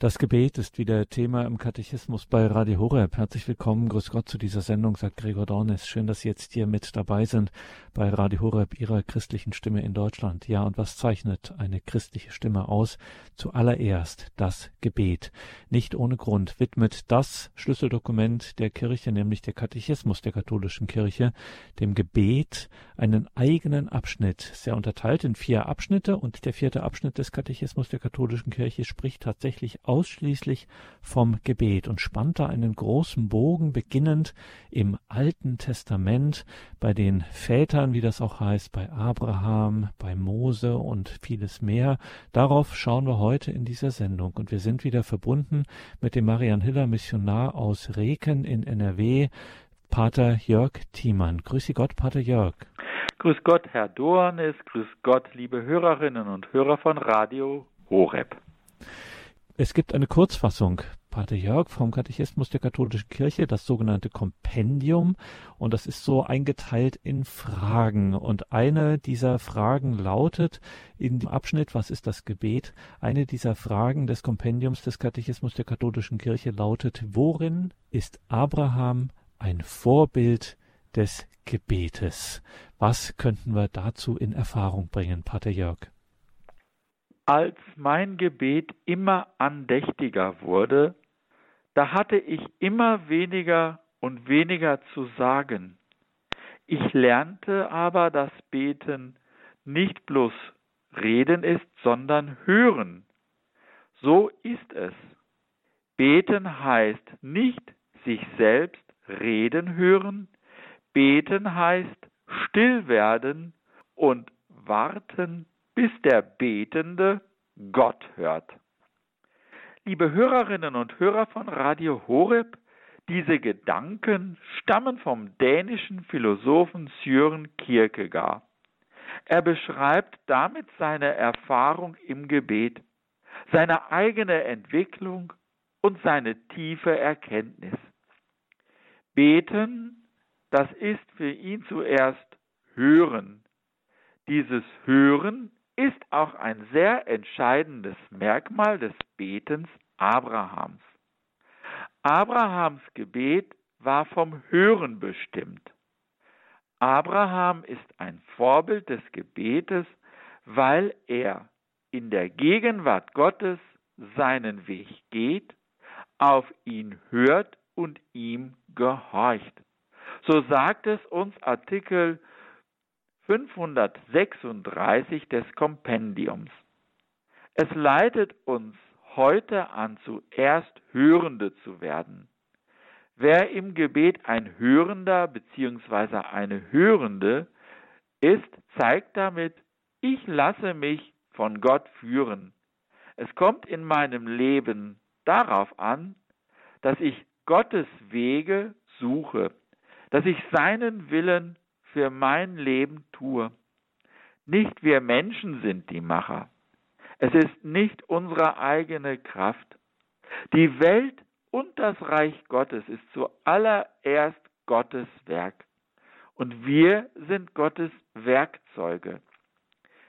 Das Gebet ist wieder Thema im Katechismus bei Radio Horeb. Herzlich willkommen, grüß Gott zu dieser Sendung, sagt Gregor Dornes. Schön, dass Sie jetzt hier mit dabei sind bei Radio Horeb, Ihrer christlichen Stimme in Deutschland. Ja, und was zeichnet eine christliche Stimme aus? Zuallererst das Gebet. Nicht ohne Grund widmet das Schlüsseldokument der Kirche, nämlich der Katechismus der katholischen Kirche, dem Gebet einen eigenen Abschnitt. Sehr unterteilt in vier Abschnitte und der vierte Abschnitt des Katechismus der katholischen Kirche spricht tatsächlich ausschließlich vom Gebet und spannt da einen großen Bogen, beginnend im Alten Testament bei den Vätern, wie das auch heißt, bei Abraham, bei Mose und vieles mehr. Darauf schauen wir heute in dieser Sendung und wir sind wieder verbunden mit dem Marian Hiller Missionar aus Reken in NRW, Pater Jörg Thiemann. Grüße Gott, Pater Jörg. Grüß Gott, Herr Dornes, grüß Gott, liebe Hörerinnen und Hörer von Radio Horeb. Es gibt eine Kurzfassung, Pater Jörg vom Katechismus der katholischen Kirche, das sogenannte Kompendium. Und das ist so eingeteilt in Fragen. Und eine dieser Fragen lautet in dem Abschnitt, was ist das Gebet? Eine dieser Fragen des Kompendiums des Katechismus der katholischen Kirche lautet, worin ist Abraham ein Vorbild des Gebetes? Was könnten wir dazu in Erfahrung bringen, Pater Jörg? Als mein Gebet immer andächtiger wurde, da hatte ich immer weniger und weniger zu sagen. Ich lernte aber, dass Beten nicht bloß Reden ist, sondern Hören. So ist es. Beten heißt nicht sich selbst reden hören, beten heißt still werden und warten bis der Betende Gott hört. Liebe Hörerinnen und Hörer von Radio Horeb, diese Gedanken stammen vom dänischen Philosophen Søren Kierkegaard. Er beschreibt damit seine Erfahrung im Gebet, seine eigene Entwicklung und seine tiefe Erkenntnis. Beten, das ist für ihn zuerst Hören. Dieses Hören ist auch ein sehr entscheidendes Merkmal des Betens Abrahams. Abrahams Gebet war vom Hören bestimmt. Abraham ist ein Vorbild des Gebetes, weil er in der Gegenwart Gottes seinen Weg geht, auf ihn hört und ihm gehorcht. So sagt es uns Artikel 536 des Kompendiums. Es leitet uns heute an, zuerst Hörende zu werden. Wer im Gebet ein Hörender bzw. eine Hörende ist, zeigt damit, ich lasse mich von Gott führen. Es kommt in meinem Leben darauf an, dass ich Gottes Wege suche, dass ich seinen Willen für mein Leben tue. Nicht wir Menschen sind die Macher. Es ist nicht unsere eigene Kraft. Die Welt und das Reich Gottes ist zuallererst Gottes Werk. Und wir sind Gottes Werkzeuge.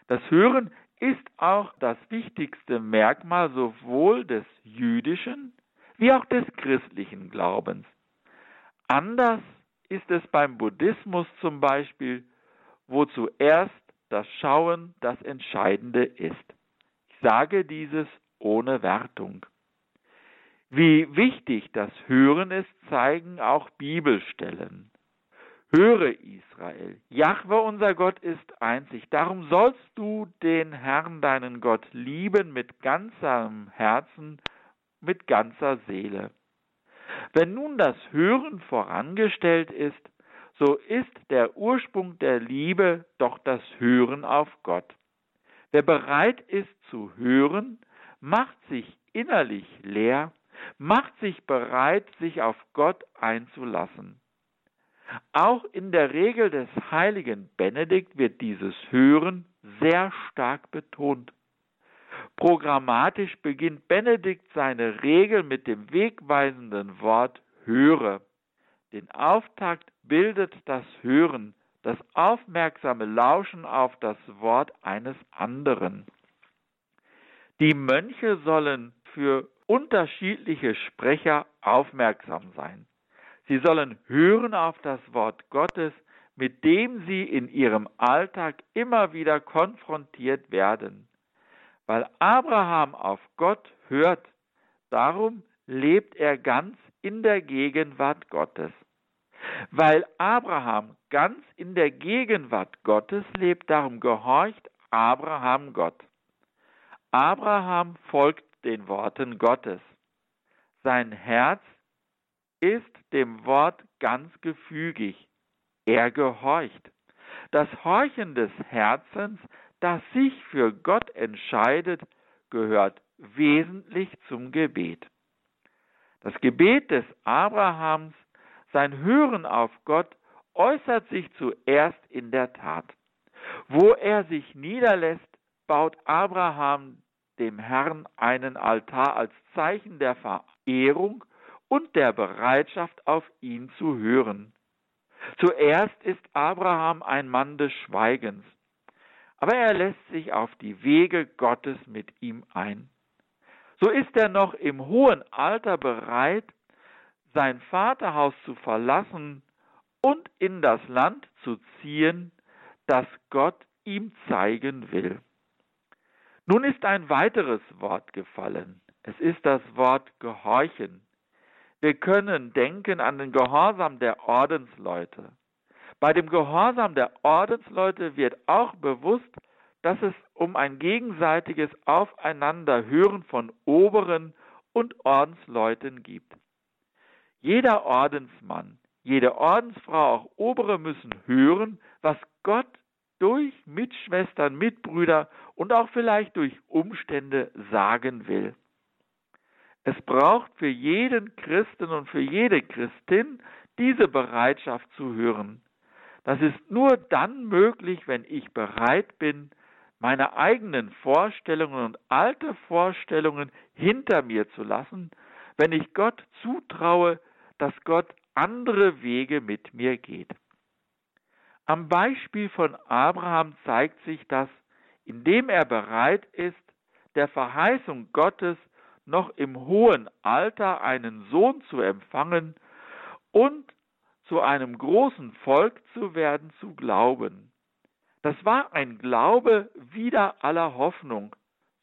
Das Hören ist auch das wichtigste Merkmal sowohl des jüdischen wie auch des christlichen Glaubens. Anders ist es beim Buddhismus zum Beispiel, wo zuerst das Schauen das Entscheidende ist. Ich sage dieses ohne Wertung. Wie wichtig das Hören ist, zeigen auch Bibelstellen. Höre Israel, Jahwe unser Gott ist einzig, darum sollst du den Herrn deinen Gott lieben mit ganzem Herzen, mit ganzer Seele. Wenn nun das Hören vorangestellt ist, so ist der Ursprung der Liebe doch das Hören auf Gott. Wer bereit ist zu hören, macht sich innerlich leer, macht sich bereit, sich auf Gott einzulassen. Auch in der Regel des heiligen Benedikt wird dieses Hören sehr stark betont. Programmatisch beginnt Benedikt seine Regel mit dem wegweisenden Wort höre. Den Auftakt bildet das Hören, das aufmerksame Lauschen auf das Wort eines anderen. Die Mönche sollen für unterschiedliche Sprecher aufmerksam sein. Sie sollen hören auf das Wort Gottes, mit dem sie in ihrem Alltag immer wieder konfrontiert werden. Weil Abraham auf Gott hört, darum lebt er ganz in der Gegenwart Gottes. Weil Abraham ganz in der Gegenwart Gottes lebt, darum gehorcht Abraham Gott. Abraham folgt den Worten Gottes. Sein Herz ist dem Wort ganz gefügig. Er gehorcht. Das Horchen des Herzens, das sich für Gott entscheidet, gehört wesentlich zum Gebet. Das Gebet des Abrahams, sein Hören auf Gott, äußert sich zuerst in der Tat. Wo er sich niederlässt, baut Abraham dem Herrn einen Altar als Zeichen der Verehrung und der Bereitschaft, auf ihn zu hören. Zuerst ist Abraham ein Mann des Schweigens, aber er lässt sich auf die Wege Gottes mit ihm ein. So ist er noch im hohen Alter bereit, sein Vaterhaus zu verlassen und in das Land zu ziehen, das Gott ihm zeigen will. Nun ist ein weiteres Wort gefallen. Es ist das Wort gehorchen. Wir können denken an den Gehorsam der Ordensleute. Bei dem Gehorsam der Ordensleute wird auch bewusst, dass es um ein gegenseitiges Aufeinanderhören von Oberen und Ordensleuten gibt. Jeder Ordensmann, jede Ordensfrau, auch Obere müssen hören, was Gott durch Mitschwestern, Mitbrüder und auch vielleicht durch Umstände sagen will. Es braucht für jeden Christen und für jede Christin diese Bereitschaft zu hören. Das ist nur dann möglich, wenn ich bereit bin, meine eigenen Vorstellungen und alte Vorstellungen hinter mir zu lassen, wenn ich Gott zutraue, dass Gott andere Wege mit mir geht. Am Beispiel von Abraham zeigt sich das, indem er bereit ist, der Verheißung Gottes noch im hohen Alter einen Sohn zu empfangen und zu einem großen Volk zu werden, zu glauben. Das war ein Glaube wider aller Hoffnung.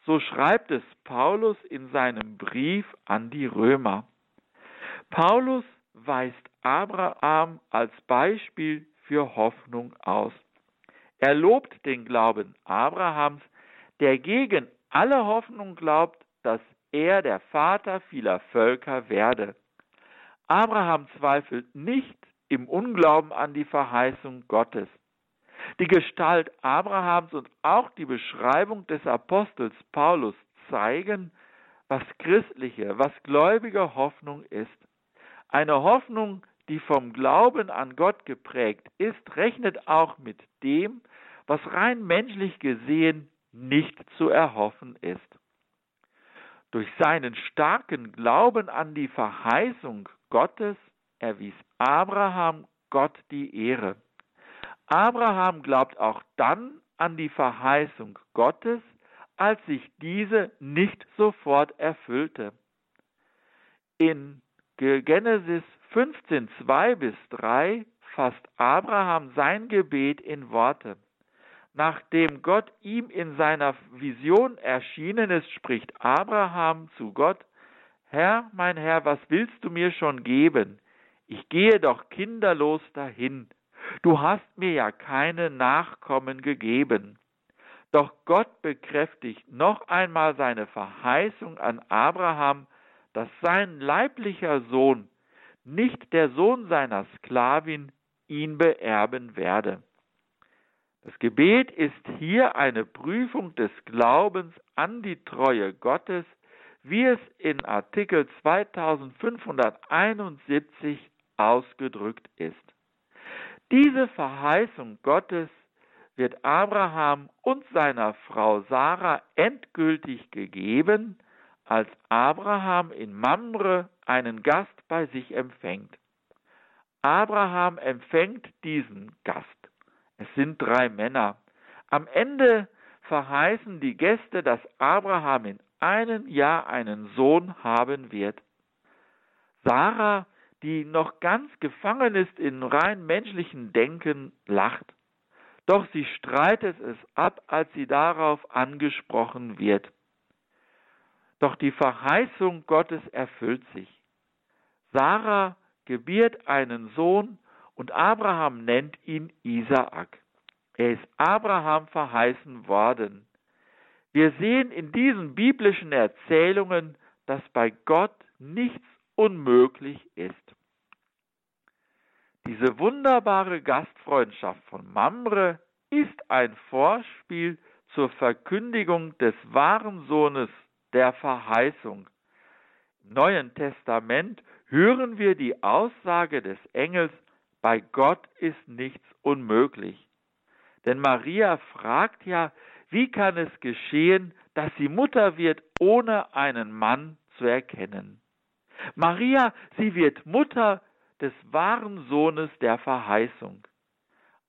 So schreibt es Paulus in seinem Brief an die Römer. Paulus weist Abraham als Beispiel für Hoffnung aus. Er lobt den Glauben Abrahams, der gegen alle Hoffnung glaubt, dass er der Vater vieler Völker werde. Abraham zweifelt nicht im Unglauben an die Verheißung Gottes. Die Gestalt Abrahams und auch die Beschreibung des Apostels Paulus zeigen, was christliche, was gläubige Hoffnung ist. Eine Hoffnung, die vom Glauben an Gott geprägt ist, rechnet auch mit dem, was rein menschlich gesehen nicht zu erhoffen ist. Durch seinen starken Glauben an die Verheißung Gottes erwies Abraham Gott die Ehre. Abraham glaubt auch dann an die Verheißung Gottes, als sich diese nicht sofort erfüllte. In Genesis 15, 2 bis 3 fasst Abraham sein Gebet in Worte. Nachdem Gott ihm in seiner Vision erschienen ist, spricht Abraham zu Gott, Herr, mein Herr, was willst du mir schon geben? Ich gehe doch kinderlos dahin. Du hast mir ja keine Nachkommen gegeben. Doch Gott bekräftigt noch einmal seine Verheißung an Abraham, dass sein leiblicher Sohn nicht der Sohn seiner Sklavin ihn beerben werde. Das Gebet ist hier eine Prüfung des Glaubens an die Treue Gottes, wie es in Artikel 2571 ausgedrückt ist. Diese Verheißung Gottes wird Abraham und seiner Frau Sarah endgültig gegeben, als Abraham in Mamre einen Gast bei sich empfängt. Abraham empfängt diesen Gast. Es sind drei Männer. Am Ende verheißen die Gäste, dass Abraham in einem Jahr einen Sohn haben wird. Sarah, die noch ganz gefangen ist in rein menschlichen Denken, lacht. Doch sie streitet es ab, als sie darauf angesprochen wird. Doch die Verheißung Gottes erfüllt sich. Sarah gebiert einen Sohn und Abraham nennt ihn Isaak. Er ist Abraham verheißen worden. Wir sehen in diesen biblischen Erzählungen, dass bei Gott nichts unmöglich ist. Diese wunderbare Gastfreundschaft von Mamre ist ein Vorspiel zur Verkündigung des wahren Sohnes der Verheißung. Im Neuen Testament hören wir die Aussage des Engels, bei Gott ist nichts unmöglich. Denn Maria fragt ja, wie kann es geschehen, dass sie Mutter wird, ohne einen Mann zu erkennen? Maria, sie wird Mutter des wahren Sohnes der Verheißung.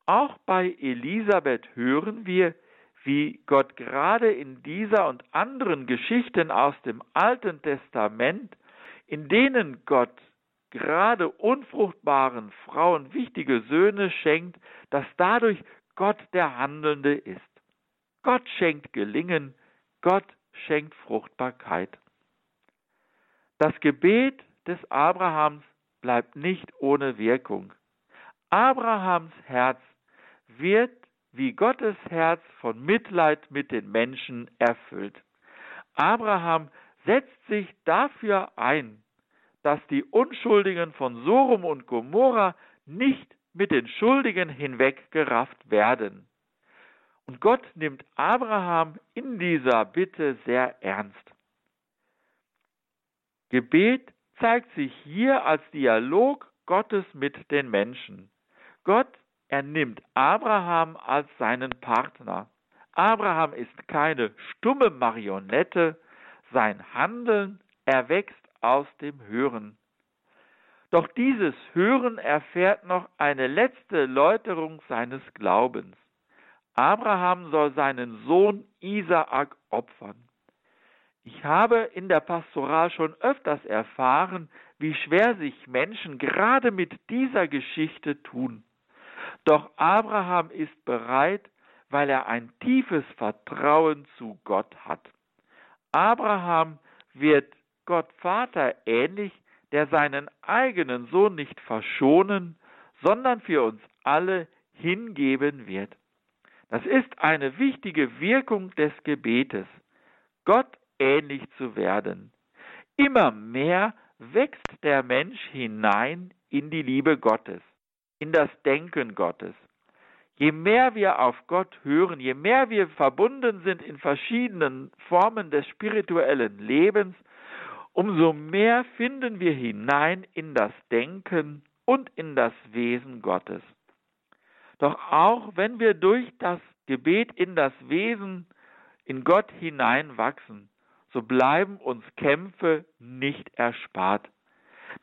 Auch bei Elisabeth hören wir, wie Gott gerade in dieser und anderen Geschichten aus dem Alten Testament, in denen Gott gerade unfruchtbaren Frauen wichtige Söhne schenkt, dass dadurch Gott der Handelnde ist. Gott schenkt Gelingen, Gott schenkt Fruchtbarkeit. Das Gebet des Abrahams bleibt nicht ohne Wirkung. Abrahams Herz wird wie Gottes Herz von Mitleid mit den Menschen erfüllt. Abraham setzt sich dafür ein, dass die Unschuldigen von Sorum und Gomorra nicht mit den Schuldigen hinweggerafft werden. Und Gott nimmt Abraham in dieser Bitte sehr ernst. Gebet zeigt sich hier als Dialog Gottes mit den Menschen. Gott ernimmt Abraham als seinen Partner. Abraham ist keine stumme Marionette, sein Handeln erwächst aus dem Hören. Doch dieses Hören erfährt noch eine letzte Läuterung seines Glaubens. Abraham soll seinen Sohn Isaak opfern. Ich habe in der Pastoral schon öfters erfahren, wie schwer sich Menschen gerade mit dieser Geschichte tun. Doch Abraham ist bereit, weil er ein tiefes Vertrauen zu Gott hat. Abraham wird Gott Vater ähnlich, der seinen eigenen Sohn nicht verschonen, sondern für uns alle hingeben wird. Das ist eine wichtige Wirkung des Gebetes, Gott ähnlich zu werden. Immer mehr wächst der Mensch hinein in die Liebe Gottes, in das Denken Gottes. Je mehr wir auf Gott hören, je mehr wir verbunden sind in verschiedenen Formen des spirituellen Lebens, umso mehr finden wir hinein in das Denken und in das Wesen Gottes. Doch auch wenn wir durch das Gebet in das Wesen in Gott hineinwachsen, so bleiben uns Kämpfe nicht erspart.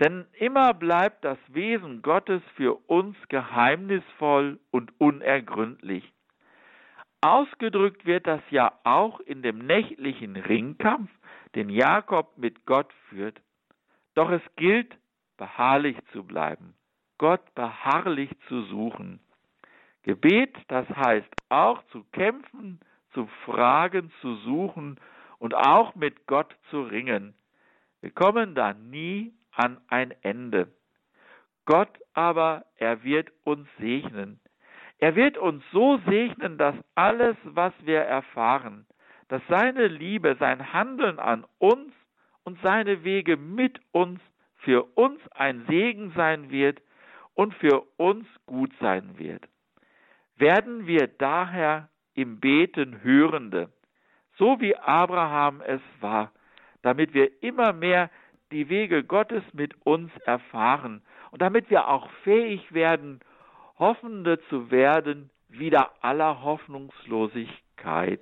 Denn immer bleibt das Wesen Gottes für uns geheimnisvoll und unergründlich. Ausgedrückt wird das ja auch in dem nächtlichen Ringkampf, den Jakob mit Gott führt. Doch es gilt, beharrlich zu bleiben, Gott beharrlich zu suchen. Gebet, das heißt auch zu kämpfen, zu fragen, zu suchen und auch mit Gott zu ringen. Wir kommen da nie an ein Ende. Gott aber, er wird uns segnen. Er wird uns so segnen, dass alles, was wir erfahren, dass seine Liebe, sein Handeln an uns und seine Wege mit uns für uns ein Segen sein wird und für uns gut sein wird. Werden wir daher im Beten Hörende, so wie Abraham es war, damit wir immer mehr die Wege Gottes mit uns erfahren und damit wir auch fähig werden, Hoffende zu werden, wieder aller Hoffnungslosigkeit.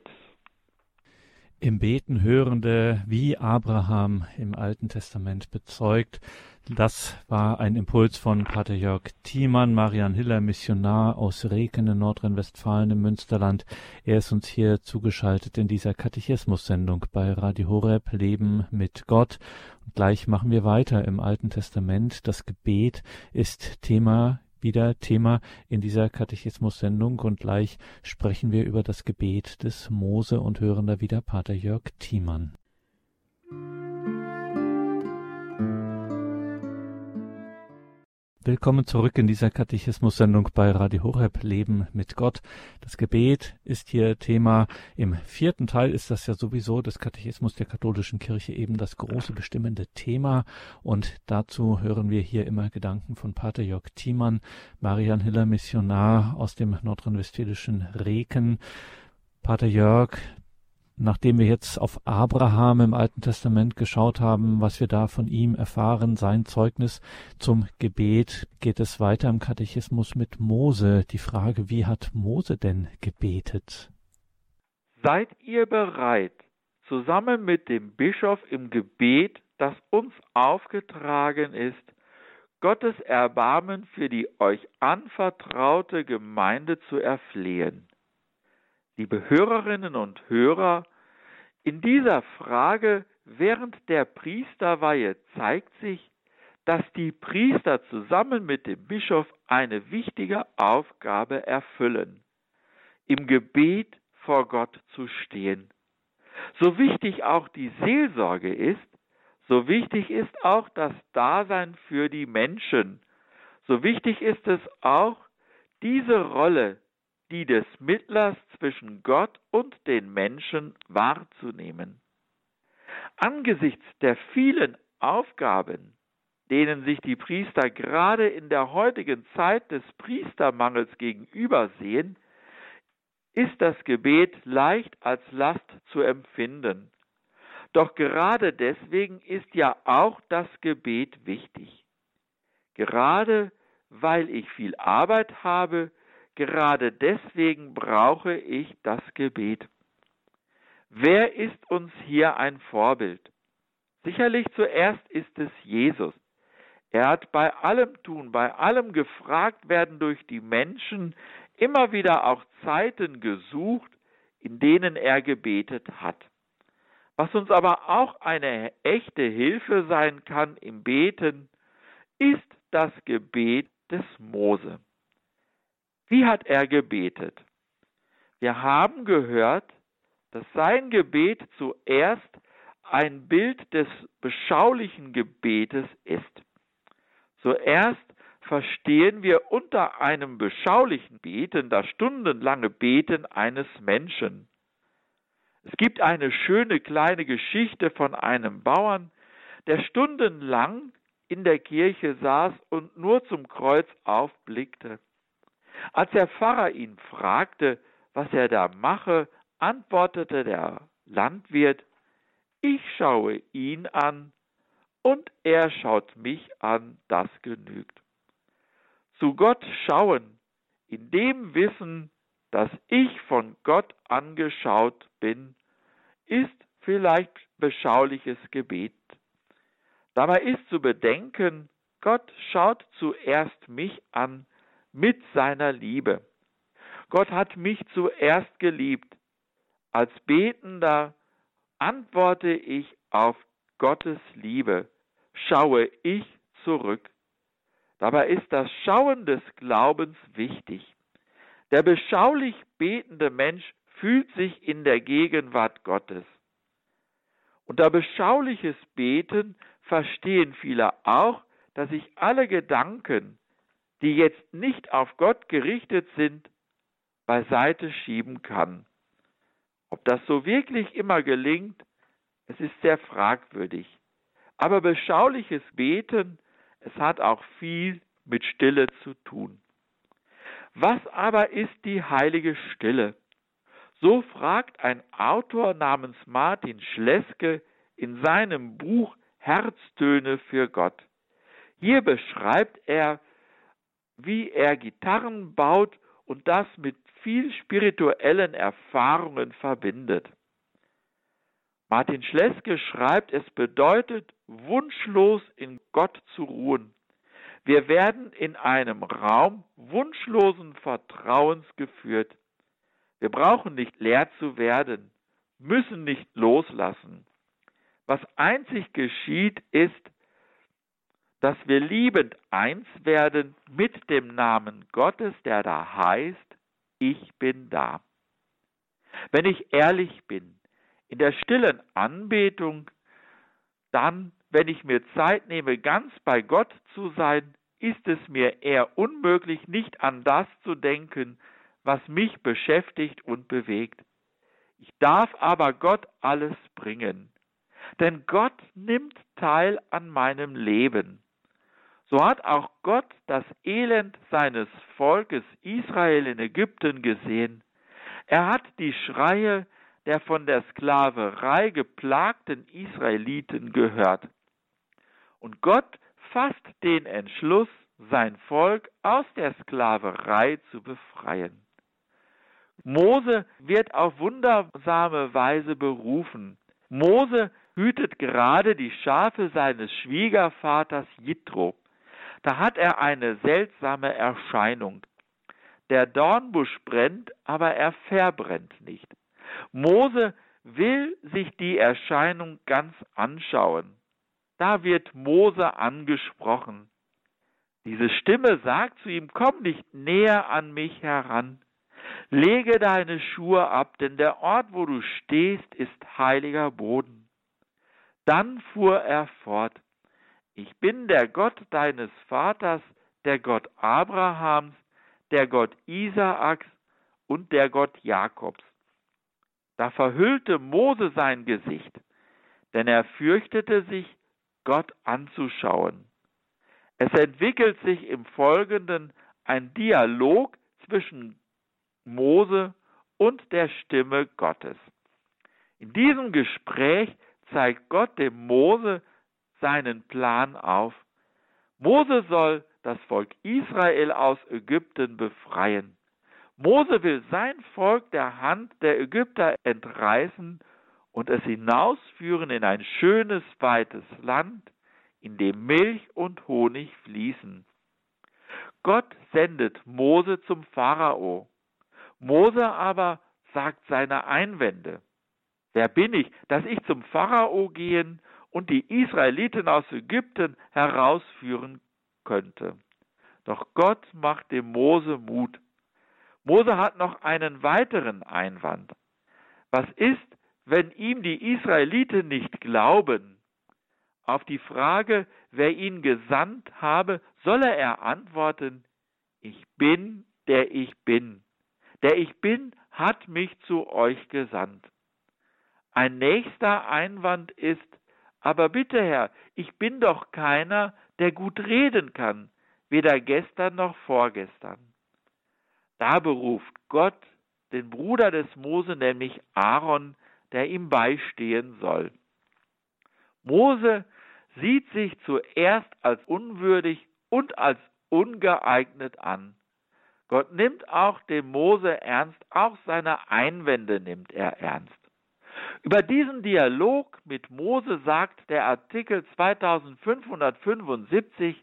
Im Beten Hörende, wie Abraham im Alten Testament bezeugt, Das war ein Impuls von Pater Jörg Thiemann, Marian Hiller, Missionar aus Reken in Nordrhein-Westfalen im Münsterland. Er ist uns hier zugeschaltet in dieser Katechismus-Sendung bei Radio Horeb Leben mit Gott. Und gleich machen wir weiter im Alten Testament. Das Gebet ist Thema wieder Thema in dieser Katechismus-Sendung und gleich sprechen wir über das Gebet des Mose und hören da wieder Pater Jörg Thiemann. Willkommen zurück in dieser Katechismus-Sendung bei Radio Horeb Leben mit Gott. Das Gebet ist hier Thema. Im vierten Teil ist das ja sowieso des Katechismus der katholischen Kirche eben das große bestimmende Thema. Und dazu hören wir hier immer Gedanken von Pater Jörg Thiemann, Marian Hiller Missionar aus dem nordrhein-westfälischen Reken. Pater Jörg, nachdem wir jetzt auf Abraham im Alten Testament geschaut haben, was wir da von ihm erfahren, sein Zeugnis zum Gebet, geht es weiter im Katechismus mit Mose. Die Frage, wie hat Mose denn gebetet? Seid ihr bereit, zusammen mit dem Bischof im Gebet, das uns aufgetragen ist, Gottes Erbarmen für die euch anvertraute Gemeinde zu erflehen? Liebe Hörerinnen und Hörer, in dieser Frage während der Priesterweihe zeigt sich, dass die Priester zusammen mit dem Bischof eine wichtige Aufgabe erfüllen, im Gebet vor Gott zu stehen. So wichtig auch die Seelsorge ist, so wichtig ist auch das Dasein für die Menschen. So wichtig ist es auch, diese Rolle die des Mittlers zwischen Gott und den Menschen wahrzunehmen. Angesichts der vielen Aufgaben, denen sich die Priester gerade in der heutigen Zeit des Priestermangels gegenübersehen, ist das Gebet leicht als Last zu empfinden. Doch gerade deswegen ist ja auch das Gebet wichtig. Gerade weil ich viel Arbeit habe, Gerade deswegen brauche ich das Gebet. Wer ist uns hier ein Vorbild? Sicherlich zuerst ist es Jesus. Er hat bei allem Tun, bei allem gefragt werden durch die Menschen immer wieder auch Zeiten gesucht, in denen er gebetet hat. Was uns aber auch eine echte Hilfe sein kann im Beten, ist das Gebet des Mose. Wie hat er gebetet? Wir haben gehört, dass sein Gebet zuerst ein Bild des beschaulichen Gebetes ist. Zuerst verstehen wir unter einem beschaulichen Beten das stundenlange Beten eines Menschen. Es gibt eine schöne kleine Geschichte von einem Bauern, der stundenlang in der Kirche saß und nur zum Kreuz aufblickte. Als der Pfarrer ihn fragte, was er da mache, antwortete der Landwirt, ich schaue ihn an und er schaut mich an, das genügt. Zu Gott schauen, in dem Wissen, dass ich von Gott angeschaut bin, ist vielleicht beschauliches Gebet. Dabei ist zu bedenken, Gott schaut zuerst mich an, mit seiner Liebe. Gott hat mich zuerst geliebt. Als Betender antworte ich auf Gottes Liebe, schaue ich zurück. Dabei ist das Schauen des Glaubens wichtig. Der beschaulich betende Mensch fühlt sich in der Gegenwart Gottes. Unter beschauliches Beten verstehen viele auch, dass ich alle Gedanken, die jetzt nicht auf Gott gerichtet sind, beiseite schieben kann. Ob das so wirklich immer gelingt, es ist sehr fragwürdig. Aber beschauliches Beten, es hat auch viel mit Stille zu tun. Was aber ist die heilige Stille? So fragt ein Autor namens Martin Schleske in seinem Buch Herztöne für Gott. Hier beschreibt er, wie er Gitarren baut und das mit viel spirituellen Erfahrungen verbindet. Martin Schleske schreibt, es bedeutet, wunschlos in Gott zu ruhen. Wir werden in einem Raum wunschlosen Vertrauens geführt. Wir brauchen nicht leer zu werden, müssen nicht loslassen. Was einzig geschieht, ist, dass wir liebend eins werden mit dem Namen Gottes, der da heißt, ich bin da. Wenn ich ehrlich bin, in der stillen Anbetung, dann, wenn ich mir Zeit nehme, ganz bei Gott zu sein, ist es mir eher unmöglich, nicht an das zu denken, was mich beschäftigt und bewegt. Ich darf aber Gott alles bringen, denn Gott nimmt teil an meinem Leben. So hat auch Gott das Elend seines Volkes Israel in Ägypten gesehen. Er hat die Schreie der von der Sklaverei geplagten Israeliten gehört. Und Gott fasst den Entschluss, sein Volk aus der Sklaverei zu befreien. Mose wird auf wundersame Weise berufen. Mose hütet gerade die Schafe seines Schwiegervaters Jitro. Da hat er eine seltsame Erscheinung. Der Dornbusch brennt, aber er verbrennt nicht. Mose will sich die Erscheinung ganz anschauen. Da wird Mose angesprochen. Diese Stimme sagt zu ihm, komm nicht näher an mich heran. Lege deine Schuhe ab, denn der Ort, wo du stehst, ist heiliger Boden. Dann fuhr er fort, ich bin der Gott deines Vaters, der Gott Abrahams, der Gott Isaaks und der Gott Jakobs. Da verhüllte Mose sein Gesicht, denn er fürchtete sich, Gott anzuschauen. Es entwickelt sich im Folgenden ein Dialog zwischen Mose und der Stimme Gottes. In diesem Gespräch zeigt Gott dem Mose seinen Plan auf. Mose soll das Volk Israel aus Ägypten befreien. Mose will sein Volk der Hand der Ägypter entreißen und es hinausführen in ein schönes, weites Land, in dem Milch und Honig fließen. Gott sendet Mose zum Pharao. Mose aber sagt seine Einwände. Wer bin ich, dass ich zum Pharao gehen und die Israeliten aus Ägypten herausführen könnte? Doch Gott macht dem Mose Mut. Mose hat noch einen weiteren Einwand. Was ist, wenn ihm die Israeliten nicht glauben? Auf die Frage, wer ihn gesandt habe, solle er antworten, ich bin, der ich bin. Der ich bin, hat mich zu euch gesandt. Ein nächster Einwand ist, aber bitte Herr, ich bin doch keiner, der gut reden kann, weder gestern noch vorgestern. Da beruft Gott den Bruder des Mose, nämlich Aaron, der ihm beistehen soll. Mose sieht sich zuerst als unwürdig und als ungeeignet an. Gott nimmt auch den Mose ernst, auch seine Einwände nimmt er ernst. Über diesen Dialog mit Mose sagt der Artikel 2575,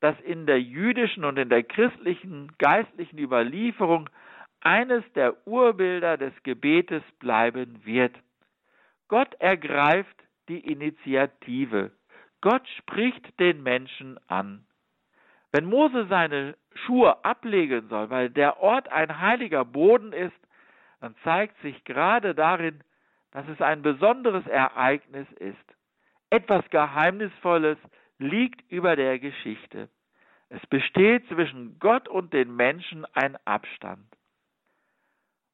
dass in der jüdischen und in der christlichen geistlichen Überlieferung eines der Urbilder des Gebetes bleiben wird. Gott ergreift die Initiative. Gott spricht den Menschen an. Wenn Mose seine Schuhe ablegen soll, weil der Ort ein heiliger Boden ist, dann zeigt sich gerade darin, dass es ein besonderes Ereignis ist. Etwas Geheimnisvolles liegt über der Geschichte. Es besteht zwischen Gott und den Menschen ein Abstand.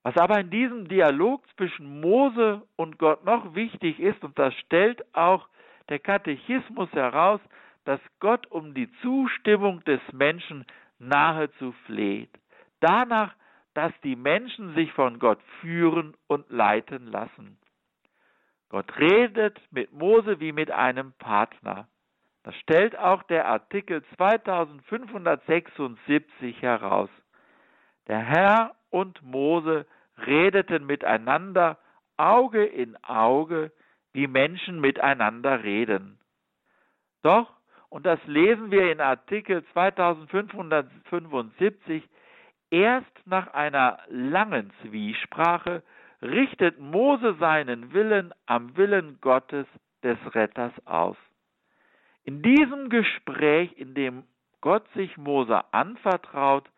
Was aber in diesem Dialog zwischen Mose und Gott noch wichtig ist, und das stellt auch der Katechismus heraus, dass Gott um die Zustimmung des Menschen nahezu fleht. Danach, dass die Menschen sich von Gott führen und leiten lassen. Gott redet mit Mose wie mit einem Partner. Das stellt auch der Artikel 2576 heraus. Der Herr und Mose redeten miteinander Auge in Auge wie Menschen miteinander reden. Doch, und das lesen wir in Artikel 2575, erst nach einer langen Zwiesprache richtet Mose seinen Willen am Willen Gottes des Retters aus. In diesem Gespräch, in dem Gott sich Mose anvertraut,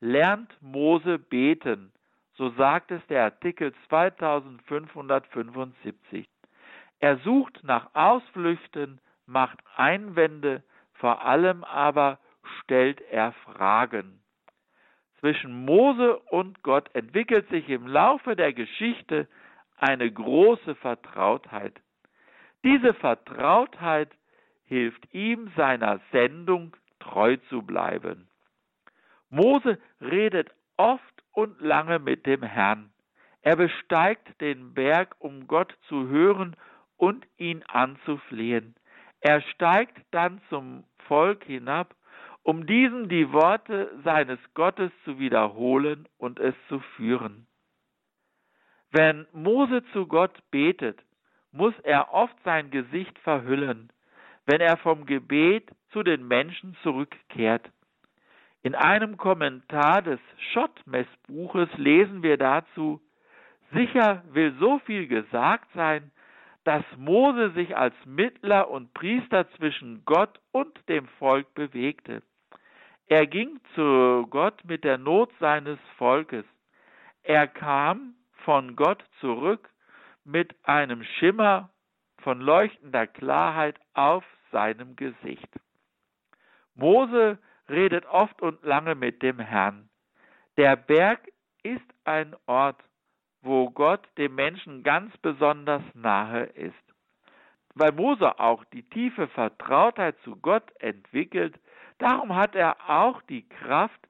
lernt Mose beten. So sagt es der Artikel 2575. Er sucht nach Ausflüchten, macht Einwände, vor allem aber stellt er Fragen. Zwischen Mose und Gott entwickelt sich im Laufe der Geschichte eine große Vertrautheit. Diese Vertrautheit hilft ihm, seiner Sendung treu zu bleiben. Mose redet oft und lange mit dem Herrn. Er besteigt den Berg, um Gott zu hören und ihn anzuflehen. Er steigt dann zum Volk hinab, um diesen die Worte seines Gottes zu wiederholen und es zu führen. Wenn Mose zu Gott betet, muss er oft sein Gesicht verhüllen, wenn er vom Gebet zu den Menschen zurückkehrt. In einem Kommentar des Schottmessbuches lesen wir dazu, sicher will so viel gesagt sein, dass Mose sich als Mittler und Priester zwischen Gott und dem Volk bewegte. Er ging zu Gott mit der Not seines Volkes. Er kam von Gott zurück mit einem Schimmer von leuchtender Klarheit auf seinem Gesicht. Mose redet oft und lange mit dem Herrn. Der Berg ist ein Ort, wo Gott dem Menschen ganz besonders nahe ist. Weil Mose auch die tiefe Vertrautheit zu Gott entwickelt, darum hat er auch die Kraft,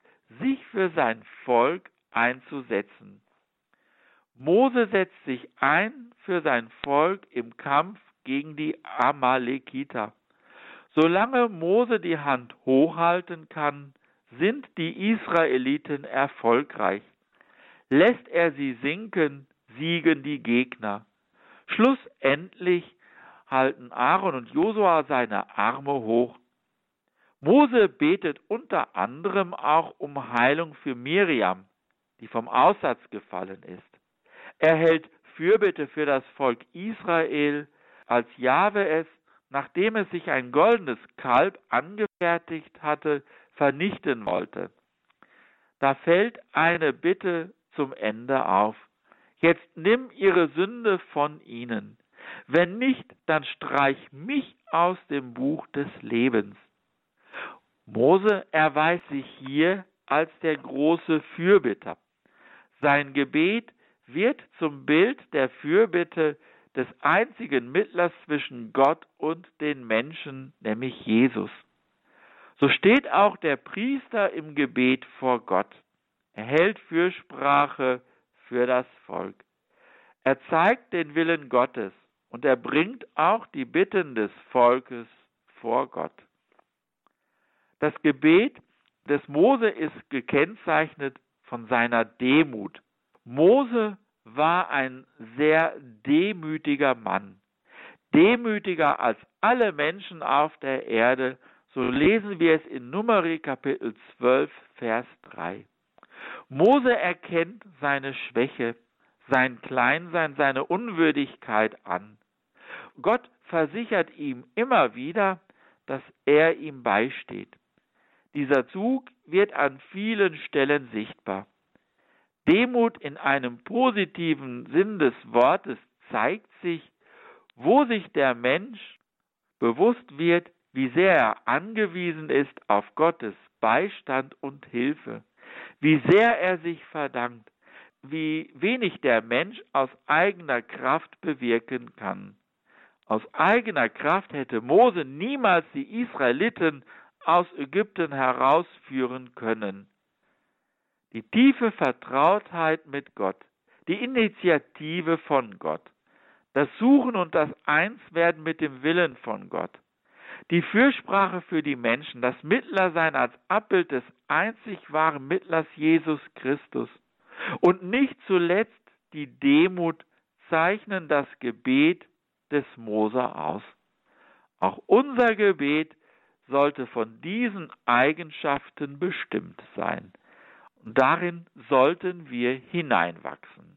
sich für sein Volk einzusetzen. Mose setzt sich ein für sein Volk im Kampf gegen die Amalekiter. Solange Mose die Hand hochhalten kann, sind die Israeliten erfolgreich. Lässt er sie sinken, siegen die Gegner. Schlussendlich halten Aaron und Josua seine Arme hoch. Mose betet unter anderem auch um Heilung für Miriam, die vom Aussatz gefallen ist. Er hält Fürbitte für das Volk Israel, als Jahwe es, nachdem es sich ein goldenes Kalb angefertigt hatte, vernichten wollte. Da fällt eine Bitte zum Ende auf. Jetzt nimm ihre Sünde von ihnen. Wenn nicht, dann streich mich aus dem Buch des Lebens. Mose erweist sich hier als der große Fürbitter. Sein Gebet wird zum Bild der Fürbitte des einzigen Mittlers zwischen Gott und den Menschen, nämlich Jesus. So steht auch der Priester im Gebet vor Gott. Er hält Fürsprache für das Volk. Er zeigt den Willen Gottes und er bringt auch die Bitten des Volkes vor Gott. Das Gebet des Mose ist gekennzeichnet von seiner Demut. Mose war ein sehr demütiger Mann. Demütiger als alle Menschen auf der Erde. So lesen wir es in Numeri Kapitel 12, Vers 3. Mose erkennt seine Schwäche, sein Kleinsein, seine Unwürdigkeit an. Gott versichert ihm immer wieder, dass er ihm beisteht. Dieser Zug wird an vielen Stellen sichtbar. Demut in einem positiven Sinn des Wortes zeigt sich, wo sich der Mensch bewusst wird, wie sehr er angewiesen ist auf Gottes Beistand und Hilfe, wie sehr er sich verdankt, wie wenig der Mensch aus eigener Kraft bewirken kann. Aus eigener Kraft hätte Mose niemals die Israeliten aus Ägypten herausführen können. Die tiefe Vertrautheit mit Gott, die Initiative von Gott, das Suchen und das Einswerden mit dem Willen von Gott, die Fürsprache für die Menschen, das Mittlersein als Abbild des einzig wahren Mittlers Jesus Christus und nicht zuletzt die Demut zeichnen das Gebet des Mose aus. Auch unser Gebet sollte von diesen Eigenschaften bestimmt sein. Und darin sollten wir hineinwachsen.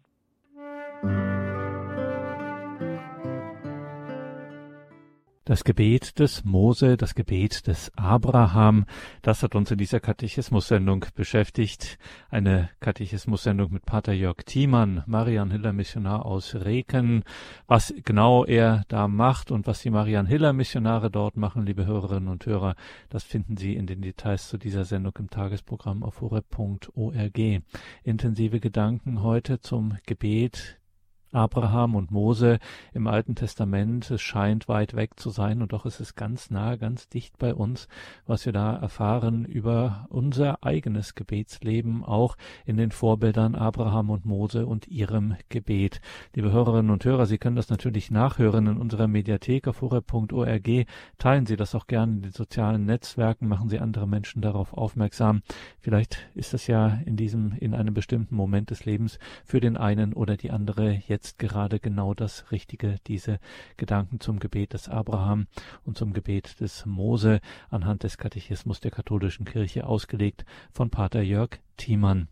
Das Gebet des Mose, das Gebet des Abraham, das hat uns in dieser Katechismus-Sendung beschäftigt. Eine Katechismus-Sendung mit Pater Jörg Thiemann, Marian Hiller Missionar aus Reken. Was genau er da macht und was die Marian Hiller Missionare dort machen, liebe Hörerinnen und Hörer, das finden Sie in den Details zu dieser Sendung im Tagesprogramm auf horeb.org. Intensive Gedanken heute zum Gebet Abraham und Mose im Alten Testament. Es scheint weit weg zu sein und doch ist es ganz nah, ganz dicht bei uns, was wir da erfahren über unser eigenes Gebetsleben, auch in den Vorbildern Abraham und Mose und ihrem Gebet. Liebe Hörerinnen und Hörer, Sie können das natürlich nachhören in unserer Mediathek auf horeb.org. Teilen Sie das auch gerne in den sozialen Netzwerken, machen Sie andere Menschen darauf aufmerksam. Vielleicht ist das ja in diesem, in einem bestimmten Moment des Lebens für den einen oder die andere jetzt jetzt gerade genau das Richtige, diese Gedanken zum Gebet des Abraham und zum Gebet des Mose anhand des Katechismus der katholischen Kirche ausgelegt von Pater Jörg Thiemann.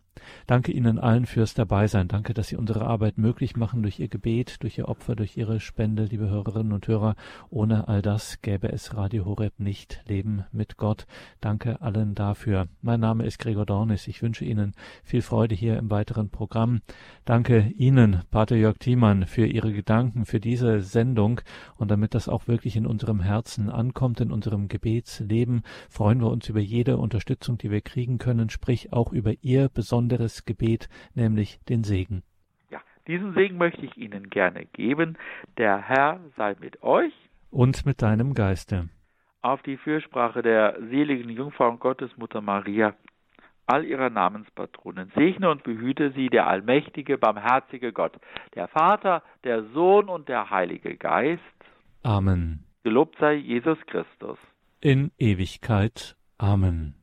Danke Ihnen allen fürs Dabeisein. Danke, dass Sie unsere Arbeit möglich machen durch Ihr Gebet, durch Ihr Opfer, durch Ihre Spende, liebe Hörerinnen und Hörer. Ohne all das gäbe es Radio Horeb nicht. Leben mit Gott. Danke allen dafür. Mein Name ist Gregor Dornis. Ich wünsche Ihnen viel Freude hier im weiteren Programm. Danke Ihnen, Pater Jörg Thiemann, für Ihre Gedanken, für diese Sendung. Und damit das auch wirklich in unserem Herzen ankommt, in unserem Gebetsleben, freuen wir uns über jede Unterstützung, die wir kriegen können, sprich auch über Ihr besonderes besonderes Gebet, nämlich den Segen. Ja, diesen Segen möchte ich Ihnen gerne geben. Der Herr sei mit euch und mit deinem Geiste. Auf die Fürsprache der seligen Jungfrau und Gottesmutter Maria, all ihrer Namenspatronen, segne und behüte sie der allmächtige, barmherzige Gott, der Vater, der Sohn und der Heilige Geist. Amen. Gelobt sei Jesus Christus. In Ewigkeit. Amen.